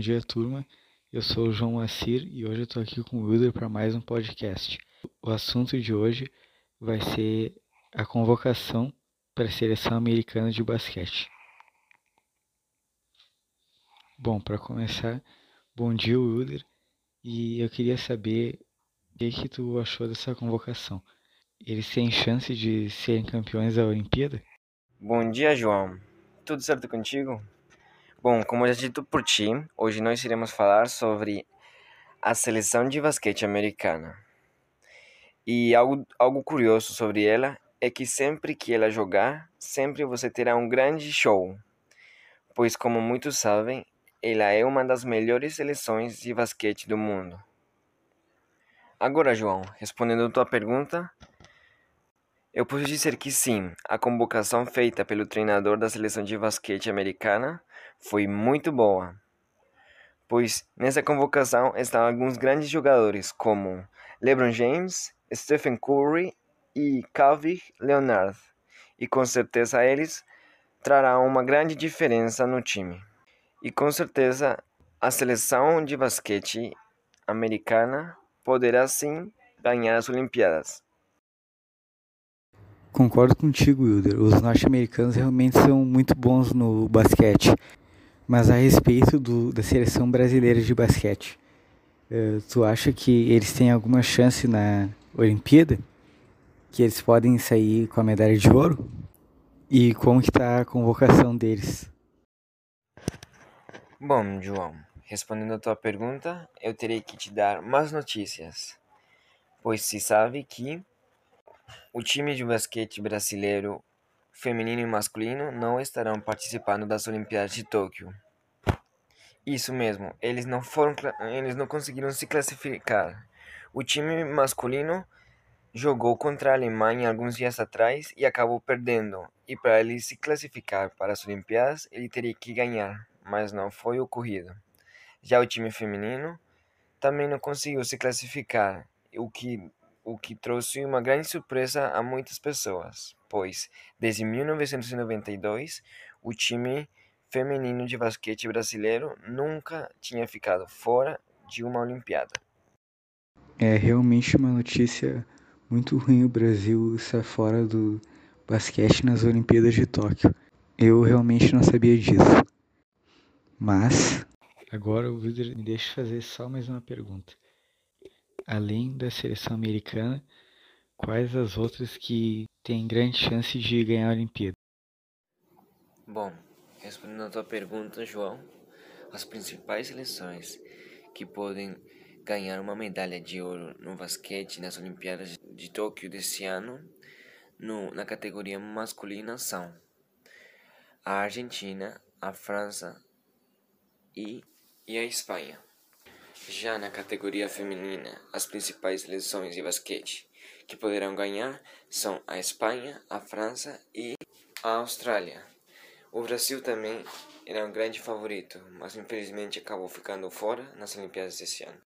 dia, turma. Eu sou o João Assir e hoje eu estou aqui com o Wilder para mais um podcast. O assunto de hoje vai ser a convocação para a seleção americana de basquete. Bom, para começar, bom dia, Wilder. E eu queria saber o que, que tu achou dessa convocação. Eles têm chance de serem campeões da Olimpíada? Bom dia, João. Tudo certo contigo? Bom, como já dito por ti, hoje nós iremos falar sobre a seleção de basquete americana. E algo, algo curioso sobre ela é que sempre que ela jogar, sempre você terá um grande show. Pois, como muitos sabem, ela é uma das melhores seleções de basquete do mundo. Agora, João, respondendo a tua pergunta, eu posso dizer que sim, a convocação feita pelo treinador da seleção de basquete americana foi muito boa, pois nessa convocação estão alguns grandes jogadores como LeBron James, Stephen Curry e Kawhi Leonard, e com certeza eles trarão uma grande diferença no time. E com certeza a seleção de basquete americana poderá sim ganhar as Olimpíadas. Concordo contigo, Wilder. Os norte-americanos realmente são muito bons no basquete. Mas a respeito do, da seleção brasileira de basquete, uh, tu acha que eles têm alguma chance na Olimpíada? Que eles podem sair com a medalha de ouro? E como está a convocação deles? Bom, João, respondendo a tua pergunta, eu terei que te dar mais notícias, pois se sabe que o time de basquete brasileiro feminino e masculino não estarão participando das Olimpíadas de Tóquio. Isso mesmo, eles não foram eles não conseguiram se classificar. O time masculino jogou contra a Alemanha alguns dias atrás e acabou perdendo. E para ele se classificar para as Olimpíadas, ele teria que ganhar, mas não foi ocorrido. Já o time feminino também não conseguiu se classificar, o que o que trouxe uma grande surpresa a muitas pessoas, pois desde 1992 o time feminino de basquete brasileiro nunca tinha ficado fora de uma Olimpíada. É realmente uma notícia muito ruim o Brasil estar fora do basquete nas Olimpíadas de Tóquio. Eu realmente não sabia disso. Mas agora o Wilder me deixa fazer só mais uma pergunta além da seleção americana, quais as outras que têm grande chance de ganhar a Olimpíada? Bom, respondendo a tua pergunta, João, as principais seleções que podem ganhar uma medalha de ouro no basquete nas Olimpíadas de Tóquio desse ano, no, na categoria masculina, são a Argentina, a França e, e a Espanha. Já na categoria feminina, as principais seleções de basquete que poderão ganhar são a Espanha, a França e a Austrália. O Brasil também era um grande favorito, mas infelizmente acabou ficando fora nas Olimpíadas desse ano.